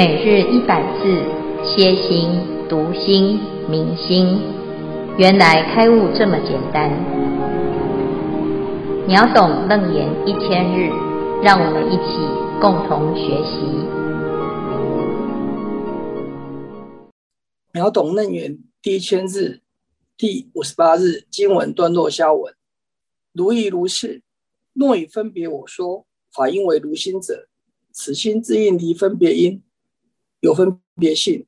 每日一百字，歇心、读心、明心，原来开悟这么简单。秒懂楞严一千日，让我们一起共同学习。秒懂楞严第一千日，第五十八日经文段落消文。如亦如是，若以分别我说法应为如心者，此心自应离分别因。有分别性，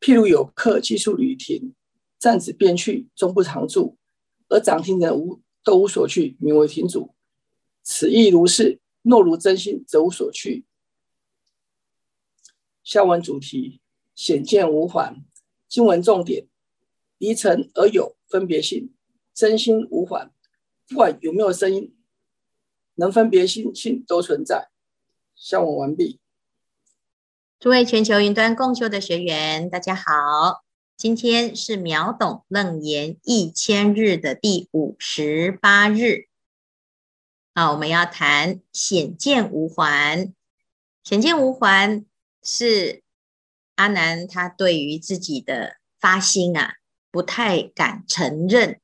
譬如有客寄宿旅亭，暂止便去，终不常住，而掌亭人无都无所去，名为亭主。此亦如是。若如真心，则无所去。下文主题：显见无还。经文重点：离尘而有分别性，真心无还。不管有没有声音，能分别心性都存在。下文完毕。诸位全球云端共修的学员，大家好！今天是秒懂楞严一千日的第五十八日。好，我们要谈显见无还。显见无还是阿难他对于自己的发心啊，不太敢承认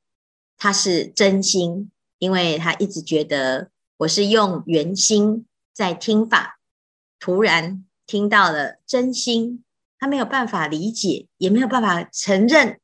他是真心，因为他一直觉得我是用圆心在听法，突然。听到了真心，他没有办法理解，也没有办法承认，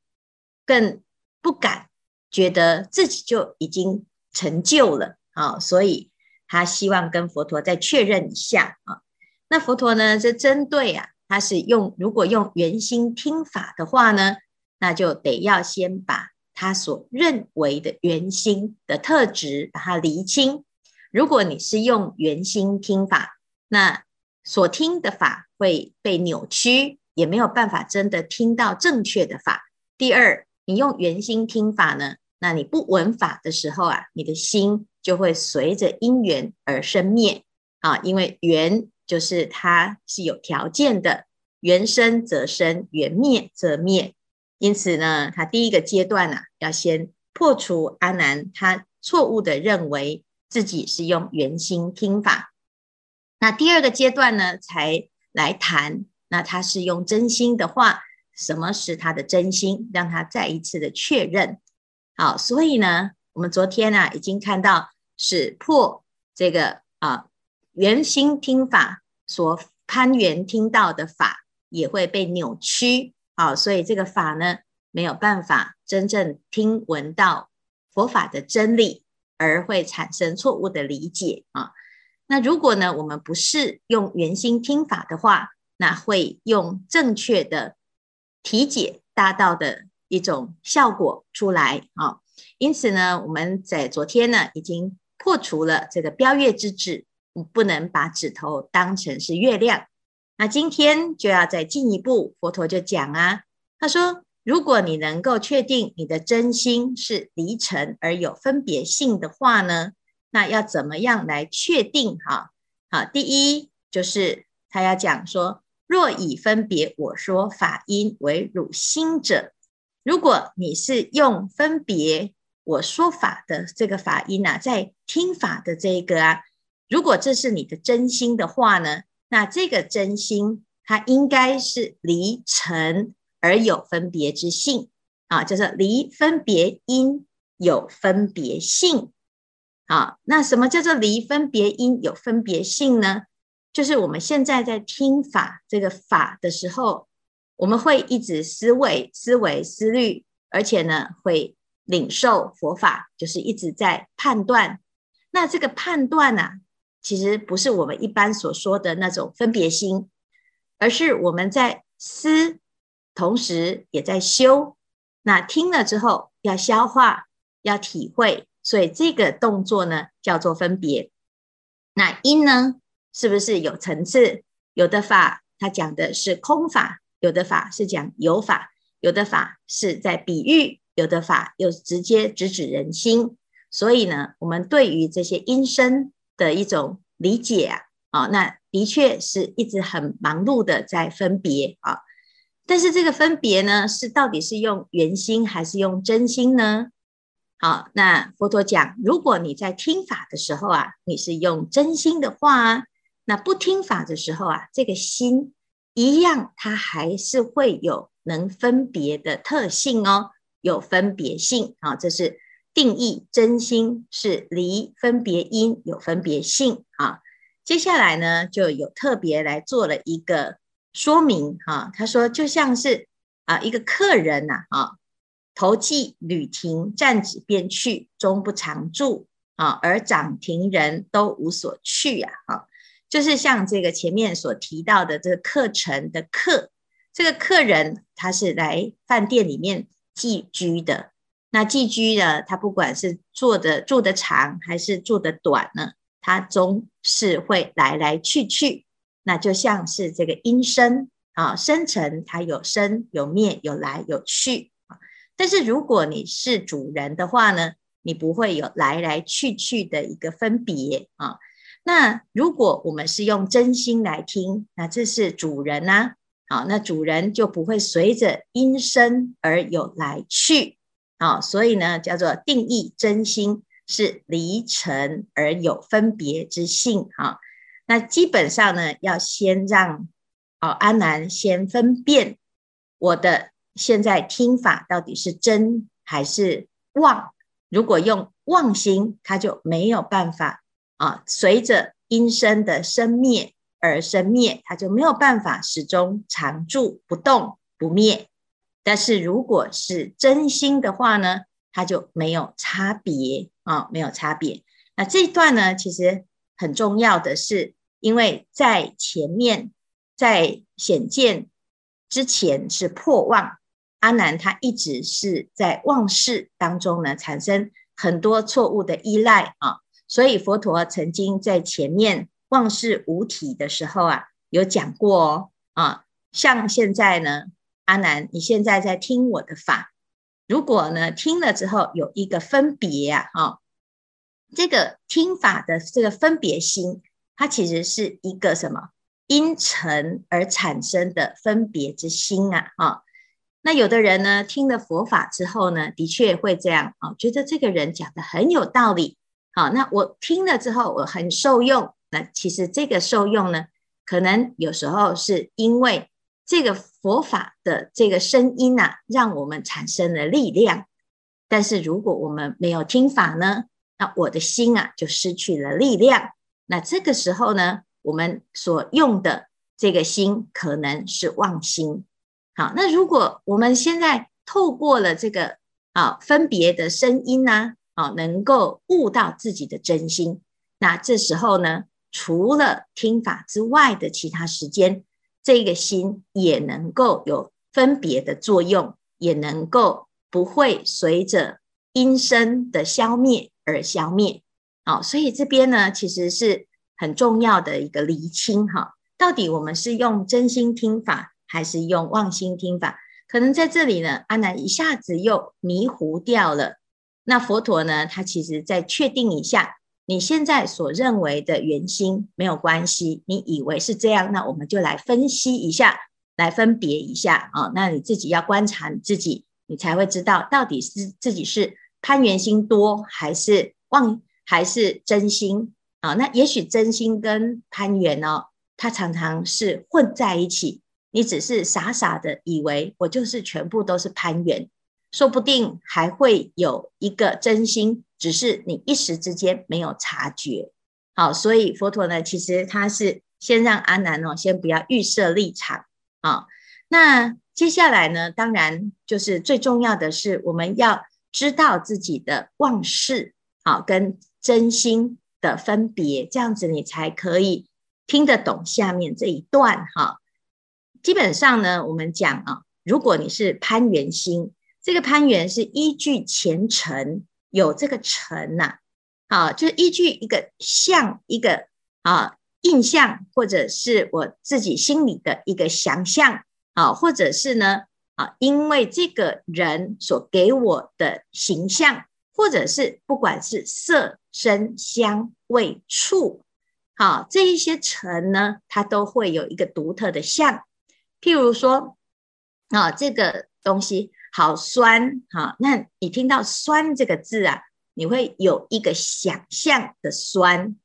更不敢觉得自己就已经成就了啊！所以他希望跟佛陀再确认一下啊。那佛陀呢，是针对啊，他是用如果用缘心听法的话呢，那就得要先把他所认为的缘心的特质把它厘清。如果你是用缘心听法，那所听的法会被扭曲，也没有办法真的听到正确的法。第二，你用圆心听法呢，那你不闻法的时候啊，你的心就会随着因缘而生灭啊，因为缘就是它是有条件的，缘生则生，缘灭则灭。因此呢，他第一个阶段呢、啊，要先破除阿难他错误的认为自己是用圆心听法。那第二个阶段呢，才来谈。那他是用真心的话，什么是他的真心？让他再一次的确认。好，所以呢，我们昨天呢、啊、已经看到是破这个啊圆心听法所攀缘听到的法也会被扭曲。好，所以这个法呢没有办法真正听闻到佛法的真理，而会产生错误的理解啊。那如果呢，我们不是用圆心听法的话，那会用正确的体解达到的一种效果出来啊。因此呢，我们在昨天呢已经破除了这个标月之指，不能把指头当成是月亮。那今天就要再进一步，佛陀就讲啊，他说，如果你能够确定你的真心是离尘而有分别性的话呢，那要怎么样来确定？哈，好，第一就是他要讲说，若以分别我说法因为汝心者，如果你是用分别我说法的这个法因啊，在听法的这一个啊，如果这是你的真心的话呢，那这个真心它应该是离尘而有分别之性啊，就是离分别因有分别性。啊，那什么叫做离分别因有分别性呢？就是我们现在在听法这个法的时候，我们会一直思维、思维、思虑，而且呢会领受佛法，就是一直在判断。那这个判断呢、啊，其实不是我们一般所说的那种分别心，而是我们在思，同时也在修。那听了之后要消化，要体会。所以这个动作呢，叫做分别。那因呢，是不是有层次？有的法它讲的是空法，有的法是讲有法，有的法是在比喻，有的法又直接直指人心。所以呢，我们对于这些音声的一种理解啊，啊，那的确是一直很忙碌的在分别啊。但是这个分别呢，是到底是用圆心还是用真心呢？好，那佛陀讲，如果你在听法的时候啊，你是用真心的话啊，那不听法的时候啊，这个心一样，它还是会有能分别的特性哦，有分别性啊。这是定义真心是离分别因有分别性啊。接下来呢，就有特别来做了一个说明哈。他说，就像是啊一个客人呐啊，投寄旅亭，暂止便去，终不常住啊，而长亭人都无所去呀啊。就是像这个前面所提到的这个课程的客，这个客人他是来饭店里面寄居的。那寄居呢，他不管是坐的住的长还是住的短呢，他终是会来来去去。那就像是这个因生啊，生成它有生有灭，有来有去。但是如果你是主人的话呢，你不会有来来去去的一个分别啊。那如果我们是用真心来听，那这是主人呐、啊，好，那主人就不会随着音声而有来去，好，所以呢，叫做定义真心是离尘而有分别之性，啊，那基本上呢，要先让哦阿难先分辨我的现在听法到底是真还是妄，如果用妄心，他就没有办法。啊，随着音声的生灭而生灭，它就没有办法始终常住不动不灭。但是如果是真心的话呢，它就没有差别啊，没有差别。那这一段呢，其实很重要的是，因为在前面在显见之前是破妄，阿难他一直是在妄事当中呢，产生很多错误的依赖啊。所以佛陀曾经在前面妄事无体的时候啊，有讲过哦啊，像现在呢，阿难，你现在在听我的法，如果呢听了之后有一个分别啊，哈，这个听法的这个分别心，它其实是一个什么因尘而产生的分别之心啊，啊，那有的人呢听了佛法之后呢，的确会这样啊，觉得这个人讲的很有道理。好，那我听了之后，我很受用。那其实这个受用呢，可能有时候是因为这个佛法的这个声音呐、啊，让我们产生了力量。但是如果我们没有听法呢，那我的心啊就失去了力量。那这个时候呢，我们所用的这个心可能是妄心。那如果我们现在透过了这个啊分别的声音呢、啊？能够悟到自己的真心，那这时候呢，除了听法之外的其他时间，这个心也能够有分别的作用，也能够不会随着音声的消灭而消灭。好，所以这边呢，其实是很重要的一个厘清哈，到底我们是用真心听法，还是用妄心听法？可能在这里呢，阿难一下子又迷糊掉了。那佛陀呢？他其实再确定一下，你现在所认为的圆心没有关系，你以为是这样，那我们就来分析一下，来分别一下啊。那你自己要观察你自己，你才会知道到底是自己是攀缘心多，还是妄，还是真心啊？那也许真心跟攀缘哦，它常常是混在一起，你只是傻傻的以为我就是全部都是攀缘。说不定还会有一个真心，只是你一时之间没有察觉。好，所以佛陀呢，其实他是先让阿难哦，先不要预设立场啊。那接下来呢，当然就是最重要的是，我们要知道自己的妄事啊跟真心的分别，这样子你才可以听得懂下面这一段哈。基本上呢，我们讲啊，如果你是攀缘心。这个攀缘是依据前尘有这个尘呐，啊，就是依据一个像一个啊印象，或者是我自己心里的一个想象啊，或者是呢啊，因为这个人所给我的形象，或者是不管是色、声、香、味、触，好，这一些尘呢，它都会有一个独特的相。譬如说啊，这个东西。好酸，哈，那你听到“酸”这个字啊，你会有一个想象的酸，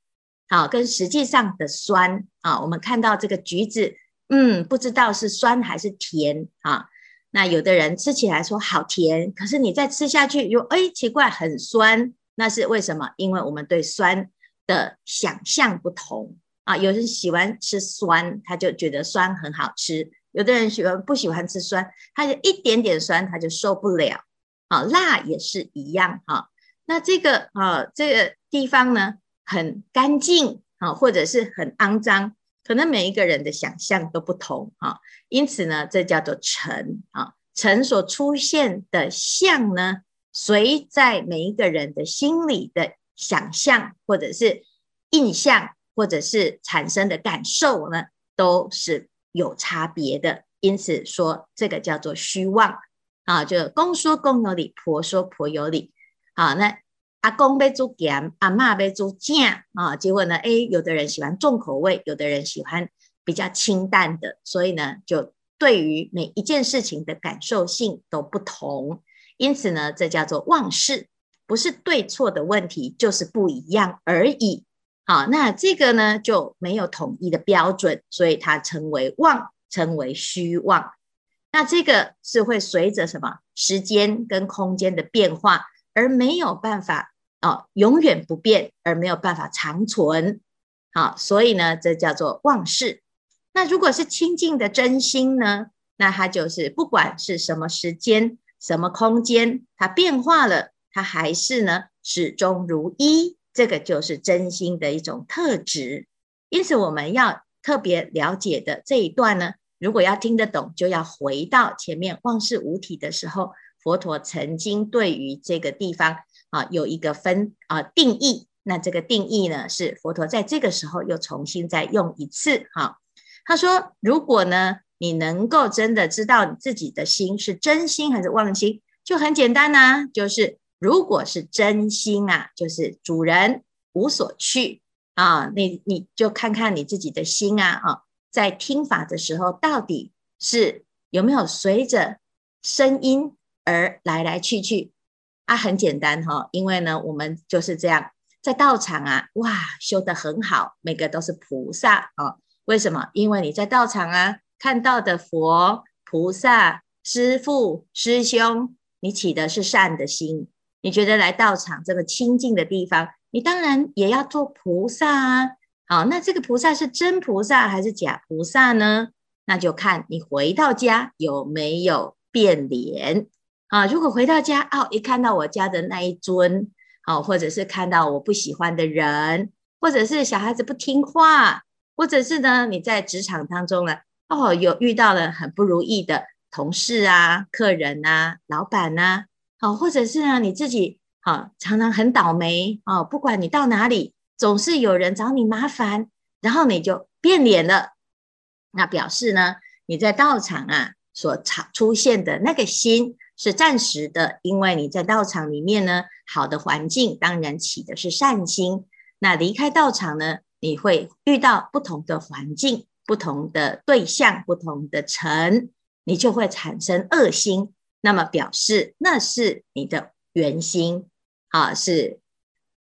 好，跟实际上的酸啊。我们看到这个橘子嗯，不知道是酸还是甜啊。那有的人吃起来说好甜，可是你再吃下去又哎奇怪很酸，那是为什么？因为我们对酸的想象不同啊。有人喜欢吃酸，他就觉得酸很好吃；有的人喜欢不喜欢吃酸，他就一点点酸他就受不了。啊，辣也是一样哈、那这个啊这个地方呢很干净啊，或者是很肮脏。可能每一个人的想象都不同啊，因此呢，这叫做尘啊。尘所出现的相呢，随在每一个人的心里的想象，或者是印象，或者是产生的感受呢，都是有差别的。因此说，这个叫做虚妄啊，就公说公有理，婆说婆有理啊。那。阿公被煮咸，阿妈被煮酱啊。结果呢，哎，有的人喜欢重口味，有的人喜欢比较清淡的，所以呢，就对于每一件事情的感受性都不同。因此呢，这叫做妄事，不是对错的问题，就是不一样而已。好，那这个呢就没有统一的标准，所以它称为妄，称为虚妄。那这个是会随着什么时间跟空间的变化，而没有办法。哦，永远不变而没有办法长存，好，所以呢，这叫做妄事。那如果是清净的真心呢？那它就是不管是什么时间、什么空间，它变化了，它还是呢始终如一。这个就是真心的一种特质。因此，我们要特别了解的这一段呢，如果要听得懂，就要回到前面妄事无体的时候，佛陀曾经对于这个地方。啊，有一个分啊定义，那这个定义呢，是佛陀在这个时候又重新再用一次哈。他说，如果呢，你能够真的知道你自己的心是真心还是妄心，就很简单呐、就是如果是真心啊，就是主人无所去啊，你你就看看你自己的心啊啊，在听法的时候，到底是有没有随着声音而来来去去。啊，很简单哈，因为呢，我们就是这样在道场啊，哇，修得很好，每个都是菩萨啊。为什么？因为你在道场啊，看到的佛、菩萨、师父、师兄，你起的是善的心，你觉得来道场这么清净的地方，你当然也要做菩萨啊。好，那这个菩萨是真菩萨还是假菩萨呢？那就看你回到家有没有变脸。啊，如果回到家哦，一看到我家的那一尊，好，或者是看到我不喜欢的人，或者是小孩子不听话，或者是呢，你在职场当中呢，哦，有遇到了很不如意的同事啊、客人啊、老板呐，好，或者是呢，你自己好，常常很倒霉哦，不管你到哪里，总是有人找你麻烦，然后你就变脸了，那表示呢，你在道场啊所常出现的那个心。是暂时的，因为你在道场里面呢，好的环境当然起的是善心。那离开道场呢，你会遇到不同的环境、不同的对象、不同的尘，你就会产生恶心。那么表示那是你的缘心啊，是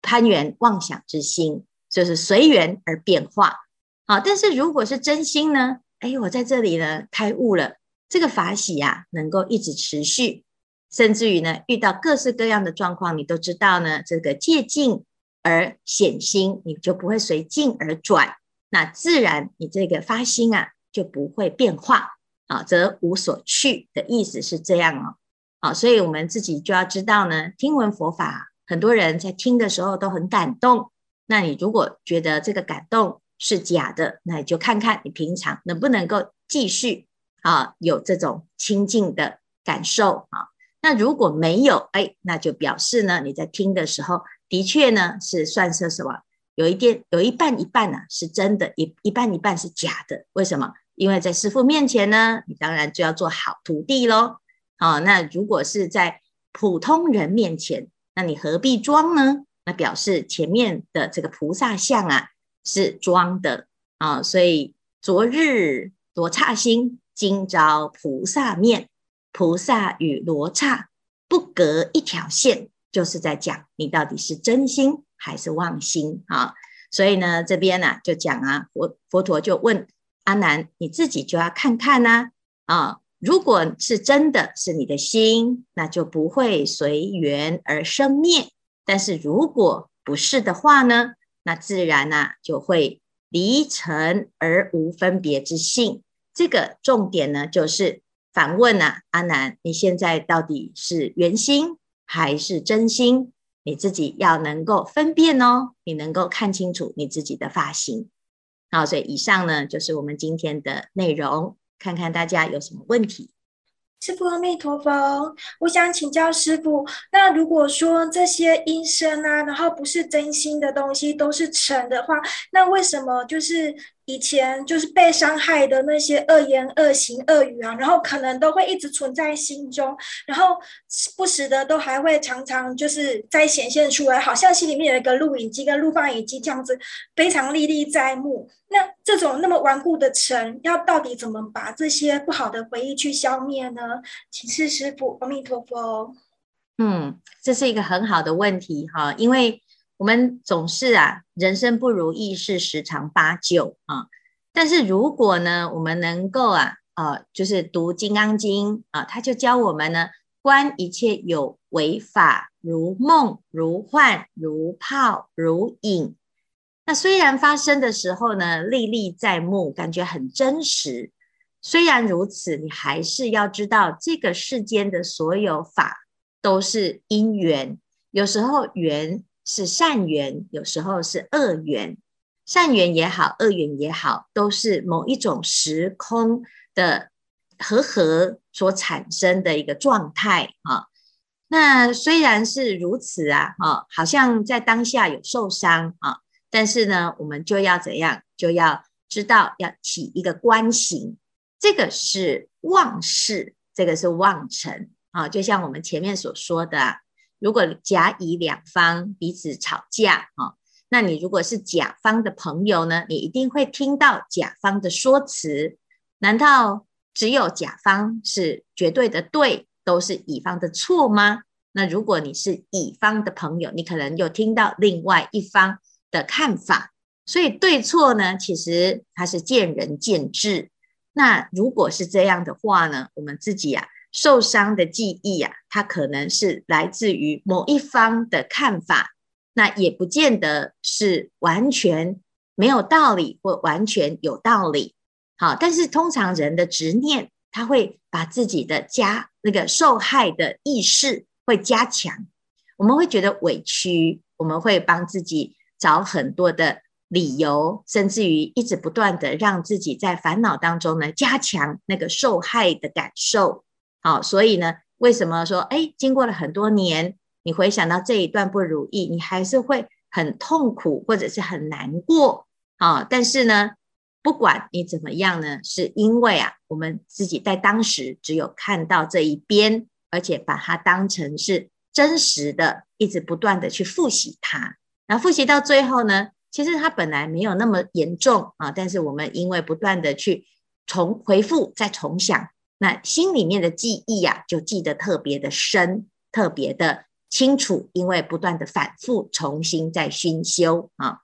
攀缘妄想之心，就是随缘而变化。好，但是如果是真心呢？哎，我在这里呢，开悟了。这个法喜呀，能够一直持续，甚至于呢，遇到各式各样的状况，你都知道呢，这个借境而显心，你就不会随境而转，那自然你这个发心啊，就不会变化啊，则无所去的意思是这样哦，啊，所以我们自己就要知道呢，听闻佛法，很多人在听的时候都很感动，那你如果觉得这个感动是假的，那你就看看你平常能不能够继续。啊，有这种清净的感受啊。那如果没有，哎，那就表示呢，你在听的时候，的确呢是算是什么？有一点，有一半一半呢、啊、是真的，一一半一半是假的。为什么？因为在师父面前呢，你当然就要做好徒弟喽。啊，那如果是在普通人面前，那你何必装呢？那表示前面的这个菩萨像啊是装的啊。所以昨日罗刹心。今朝菩萨面，菩萨与罗刹不隔一条线，就是在讲你到底是真心还是妄心啊？所以呢，这边呢、啊、就讲啊，佛佛陀就问阿难你自己就要看看呐，啊，如果是真的是你的心，那就不会随缘而生灭；但是如果不是的话呢，那自然呐、啊、就会离尘而无分别之性。这个重点呢，就是反问呐、啊，阿难，你现在到底是圆心还是真心？你自己要能够分辨哦，你能够看清楚你自己的发心。好，所以以上呢，就是我们今天的内容，看看大家有什么问题。师父阿弥陀佛，我想请教师父，那如果说这些音声啊，然后不是真心的东西，都是尘的话，那为什么就是？以前就是被伤害的那些恶言、恶行、恶语啊，然后可能都会一直存在心中，然后不时的都还会常常就是再显现出来，好像心里面有一个录影机跟录放影机这样子，非常历历在目。那这种那么顽固的尘，要到底怎么把这些不好的回忆去消灭呢？请示师父，阿弥陀佛。嗯，这是一个很好的问题哈，因为。我们总是啊，人生不如意事十常八九啊。但是如果呢，我们能够啊，呃，就是读《金刚经》啊，他就教我们呢，观一切有为法，如梦、如幻、如泡、如影。那虽然发生的时候呢，历历在目，感觉很真实。虽然如此，你还是要知道，这个世间的所有法都是因缘，有时候缘。是善缘，有时候是恶缘。善缘也好，恶缘也好，都是某一种时空的和合所产生的一个状态啊。那虽然是如此啊，啊，好像在当下有受伤啊，但是呢，我们就要怎样？就要知道要起一个观行，这个是妄事，这个是妄尘啊。就像我们前面所说的。如果甲乙两方彼此吵架啊，那你如果是甲方的朋友呢，你一定会听到甲方的说辞。难道只有甲方是绝对的对，都是乙方的错吗？那如果你是乙方的朋友，你可能又听到另外一方的看法。所以对错呢，其实它是见仁见智。那如果是这样的话呢，我们自己呀、受伤的记忆啊，它可能是来自于某一方的看法，那也不见得是完全没有道理或完全有道理。好，但是通常人的执念，他会把自己的加那个受害的意识会加强，我们会觉得委屈，我们会帮自己找很多的理由，甚至于一直不断的让自己在烦恼当中呢，加强那个受害的感受。好，所以呢，为什么说，哎，经过了很多年，你回想到这一段不如意，你还是会很痛苦，或者是很难过啊？但是呢，不管你怎么样呢，是因为啊，我们自己在当时只有看到这一边，而且把它当成是真实的，一直不断的去复习它，那复习到最后呢，其实它本来没有那么严重啊，但是我们因为不断的去重回复，再重想。那心里面的记忆呀、啊，就记得特别的深，特别的清楚，因为不断的反复，重新再熏修啊。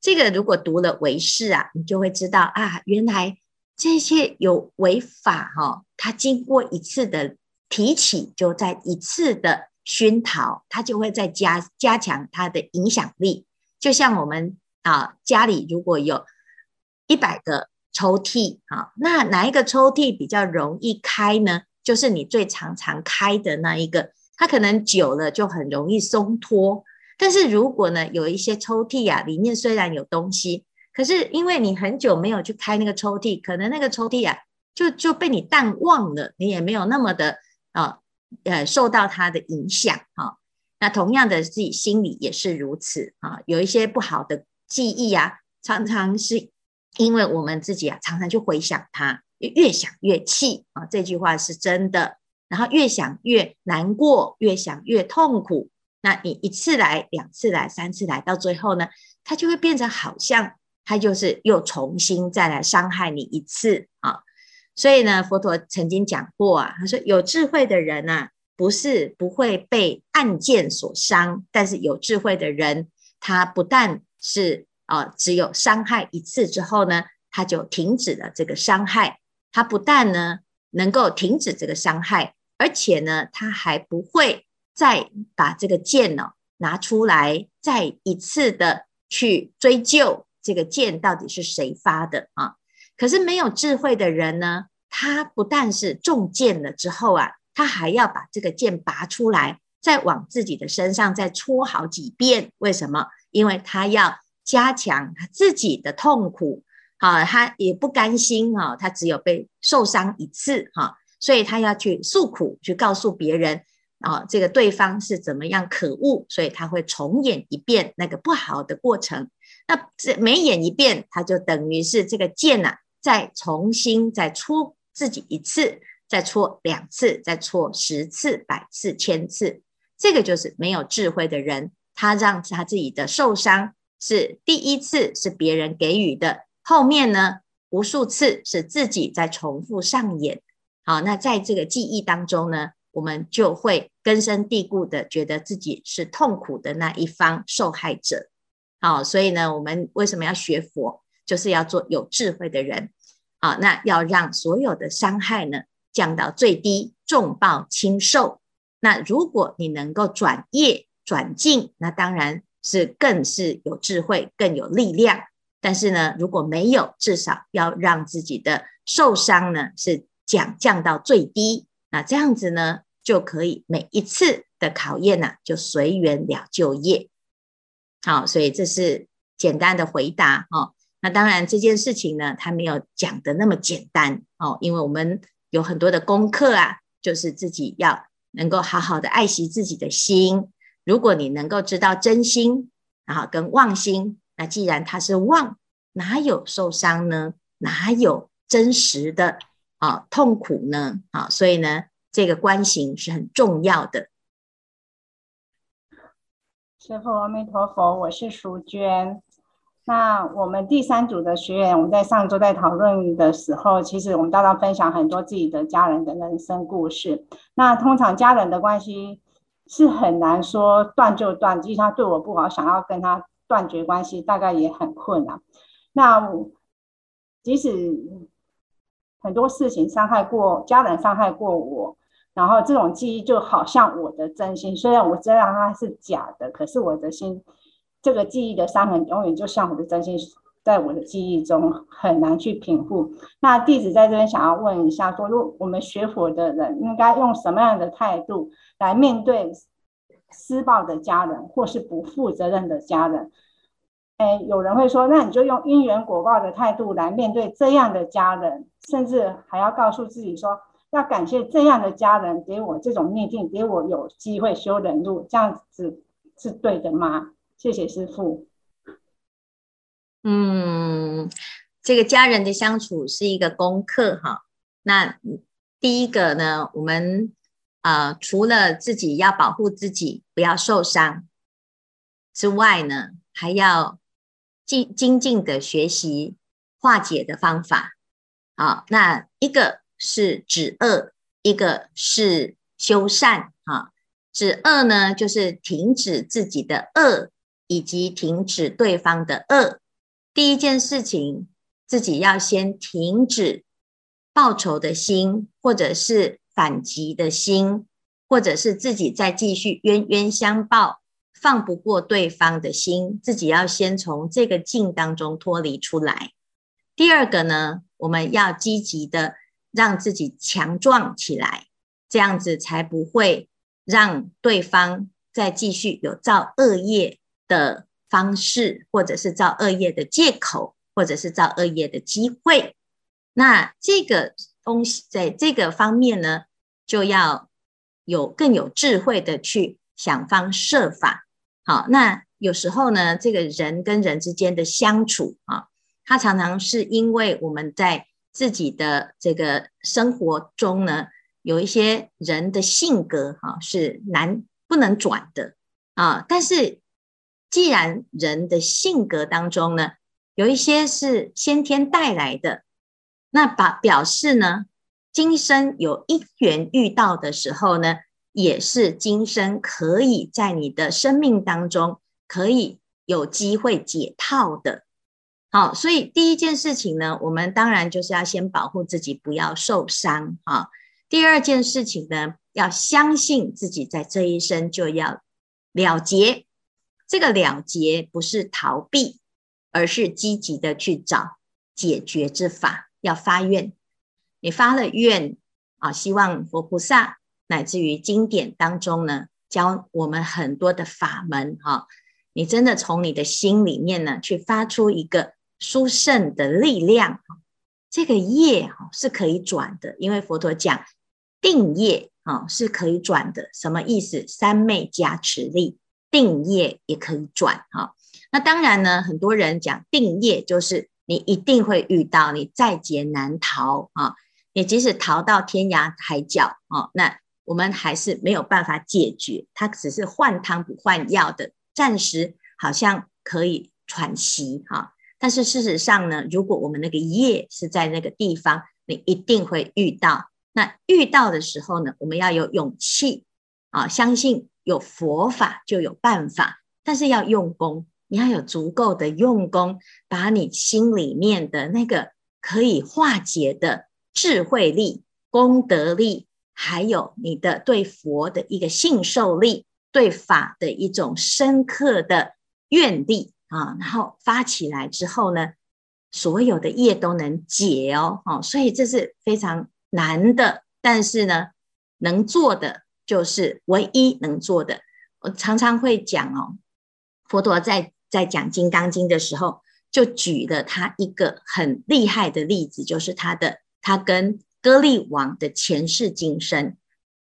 这个如果读了唯识啊，你就会知道啊，原来这些有违法哈、啊，它经过一次的提起，就在一次的熏陶，它就会再加加强它的影响力。就像我们啊，家里如果有一百个。抽屉啊，那哪一个抽屉比较容易开呢？就是你最常常开的那一个，它可能久了就很容易松脱。但是如果呢，有一些抽屉啊，里面虽然有东西，可是因为你很久没有去开那个抽屉，可能那个抽屉啊，就就被你淡忘了，你也没有那么的啊，呃，受到它的影响啊。那同样的，自己心里也是如此啊，有一些不好的记忆啊，常常是。因为我们自己啊，常常去回想它，越想越气啊，这句话是真的。然后越想越难过，越想越痛苦。那你一次来，两次来，三次来，到最后呢，它就会变成好像它就是又重新再来伤害你一次啊。所以呢，佛陀曾经讲过啊，他说有智慧的人啊，不是不会被暗箭所伤，但是有智慧的人，他不但是。啊，只有伤害一次之后呢，他就停止了这个伤害。他不但呢能够停止这个伤害，而且呢，他还不会再把这个剑呢拿出来，再一次的去追究这个剑到底是谁发的啊。可是没有智慧的人呢，他不但是中箭了之后啊，他还要把这个剑拔出来，再往自己的身上再戳好几遍。为什么？因为他要加强他自己的痛苦，啊，他也不甘心啊，他只有被受伤一次哈，所以他要去诉苦，去告诉别人啊，这个对方是怎么样可恶，所以他会重演一遍那个不好的过程。那这每演一遍，他就等于是这个剑呐。再重新再戳自己一次，再戳两次，再戳十次、百次、千次，这个就是没有智慧的人，他让他自己的受伤是第一次是别人给予的，后面呢无数次是自己在重复上演。好，那在这个记忆当中呢，我们就会根深蒂固的觉得自己是痛苦的那一方受害者。好，所以呢，我们为什么要学佛？就是要做有智慧的人。好，那要让所有的伤害呢降到最低，重报轻受。那如果你能够转业转境，那当然是更是有智慧，更有力量。但是呢，如果没有，至少要让自己的受伤呢是降降到最低。那这样子呢，就可以每一次的考验呢，就随缘了就业。好，所以这是简单的回答哦。那当然，这件事情呢，他没有讲的那么简单哦，因为我们有很多的功课啊，就是自己要能够好好的爱惜自己的心。如果你能够知道真心，然后跟妄心，那既然它是妄，哪有受伤呢？哪有真实的啊痛苦呢？啊，所以呢，这个观行是很重要的。师父阿弥陀佛，我是淑娟。那我们第三组的学员，我们在上周在讨论的时候，其实我们大家分享很多自己的家人的人生故事。那通常家人的关系是很难说断就断，即使他对我不好，想要跟他断绝关系，大概也很困难。那即使很多事情伤害过家人，伤害过我，然后这种记忆就好像我的真心，虽然我知道它是假的，可是我的心。这个记忆的伤痕永远就像我的真心，在我的记忆中很难去平复。那弟子在这边想要问一下，说，如果我们学佛的人应该用什么样的态度来面对施暴的家人，或是不负责任的家人？哎，有人会说，那你就用因缘果报的态度来面对这样的家人，甚至还要告诉自己说，要感谢这样的家人给我这种逆境，给我有机会修忍辱，这样子是对的吗？谢谢师父。嗯，这个家人的相处是一个功课哈。那第一个呢，我们啊、除了自己要保护自己不要受伤之外呢，还要精精进的学习化解的方法。好，那一个是止恶，一个是修善。哈，止恶呢，就是停止自己的恶。以及停止对方的恶，第一件事情，自己要先停止报仇的心，或者是反击的心，或者是自己再继续冤冤相报、放不过对方的心，自己要先从这个境当中脱离出来。第二个呢，我们要积极的让自己强壮起来，这样子才不会让对方再继续有造恶业。的方式，或者是造恶业的借口，或者是造恶业的机会，那这个东西在这个方面呢，就要有更有智慧的去想方设法。好，那有时候呢，这个人跟人之间的相处啊，他常常是因为我们在自己的这个生活中呢，有一些人的性格哈是难不能转的啊，但是。既然人的性格当中呢，有一些是先天带来的，那把表示呢，今生有因缘遇到的时候呢，也是今生可以在你的生命当中可以有机会解套的。好，所以第一件事情呢，我们当然就是要先保护自己，不要受伤啊。第二件事情呢，要相信自己在这一生就要了结。这个了结不是逃避，而是积极的去找解决之法。要发愿，你发了愿啊，希望佛菩萨乃至于经典当中呢，教我们很多的法门哈。你真的从你的心里面呢，去发出一个殊胜的力量。这个业哈是可以转的，因为佛陀讲定业啊是可以转的。什么意思？三昧加持力。定业也可以转哈，那当然呢，很多人讲定业就是你一定会遇到，你在劫难逃啊，你即使逃到天涯海角啊，那我们还是没有办法解决，它只是换汤不换药的，暂时好像可以喘息哈，但是事实上呢，如果我们那个业是在那个地方，你一定会遇到，那遇到的时候呢，我们要有勇气啊，相信。有佛法就有办法，但是要用功，你要有足够的用功，把你心里面的那个可以化解的智慧力、功德力，还有你的对佛的一个信受力、对法的一种深刻的愿力啊，然后发起来之后呢，所有的业都能解哦，哦，所以这是非常难的，但是呢，能做的。就是唯一能做的。我常常会讲哦，佛陀在在讲《金刚经》的时候，就举了他一个很厉害的例子，就是他的他跟歌利王的前世今生。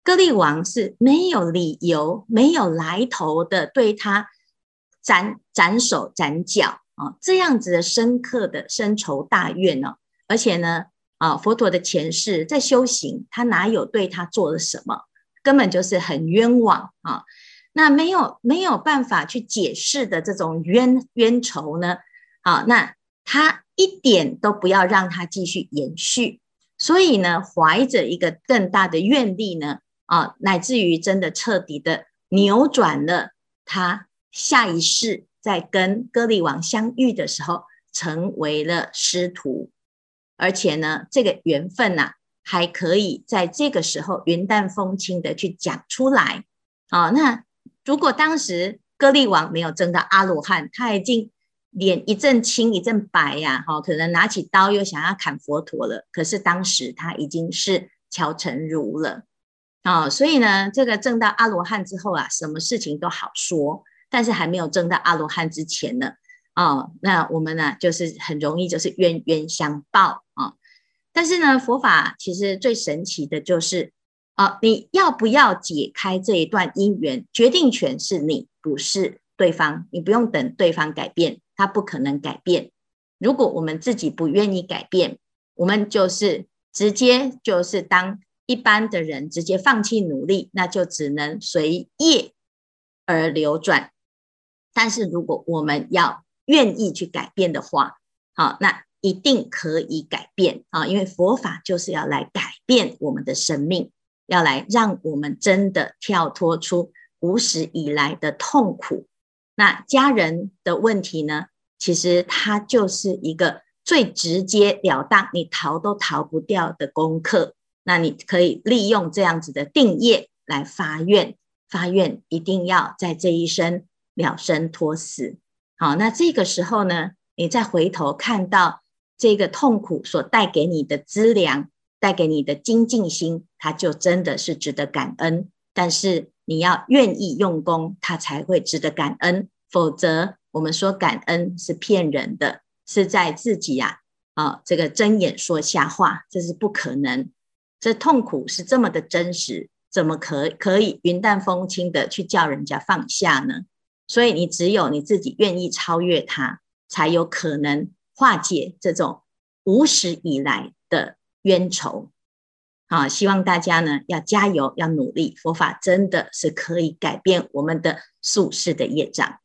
歌利王是没有理由、没有来头的对他斩斩手斩脚啊，这样子的深刻的深仇大怨哦。而且呢，啊，佛陀的前世在修行，他哪有对他做了什么？根本就是很冤枉啊！那没有没有办法去解释的这种冤冤仇呢？啊，那他一点都不要让他继续延续，所以呢，怀着一个更大的愿力呢，啊，乃至于真的彻底的扭转了他下一世在跟歌利王相遇的时候，成为了师徒，而且呢，这个缘分呐、还可以在这个时候云淡风轻的去讲出来，啊，那如果当时歌利王没有证到阿罗汉，他已经脸一阵青一阵白呀，哈，可能拿起刀又想要砍佛陀了。可是当时他已经是乔成儒了，啊，所以呢，这个证到阿罗汉之后啊，什么事情都好说，但是还没有证到阿罗汉之前呢，啊，那我们呢就是很容易就是冤冤相报啊。但是呢，佛法其实最神奇的就是，啊，你要不要解开这一段因缘，决定权是你，不是对方。你不用等对方改变，他不可能改变。如果我们自己不愿意改变，我们就是直接就是当一般的人，直接放弃努力，那就只能随业而流转。但是如果我们要愿意去改变的话，好，那。一定可以改变啊！因为佛法就是要来改变我们的生命，要来让我们真的跳脱出无始以来的痛苦。那家人的问题呢？其实它就是一个最直接了当，你逃都逃不掉的功课。那你可以利用这样子的定业来发愿，发愿一定要在这一生了生脱死。好，那这个时候呢，你再回头看到。这个痛苦所带给你的资粮，带给你的精进心，它就真的是值得感恩。但是你要愿意用功，它才会值得感恩。否则，我们说感恩是骗人的，是在自己呀啊，啊这个睁眼说瞎话，这是不可能。这痛苦是这么的真实，怎么可可以云淡风轻的去叫人家放下呢？所以，你只有你自己愿意超越它，才有可能。化解这种无始以来的冤仇，啊，希望大家呢要加油，要努力。佛法真的是可以改变我们的宿世的业障。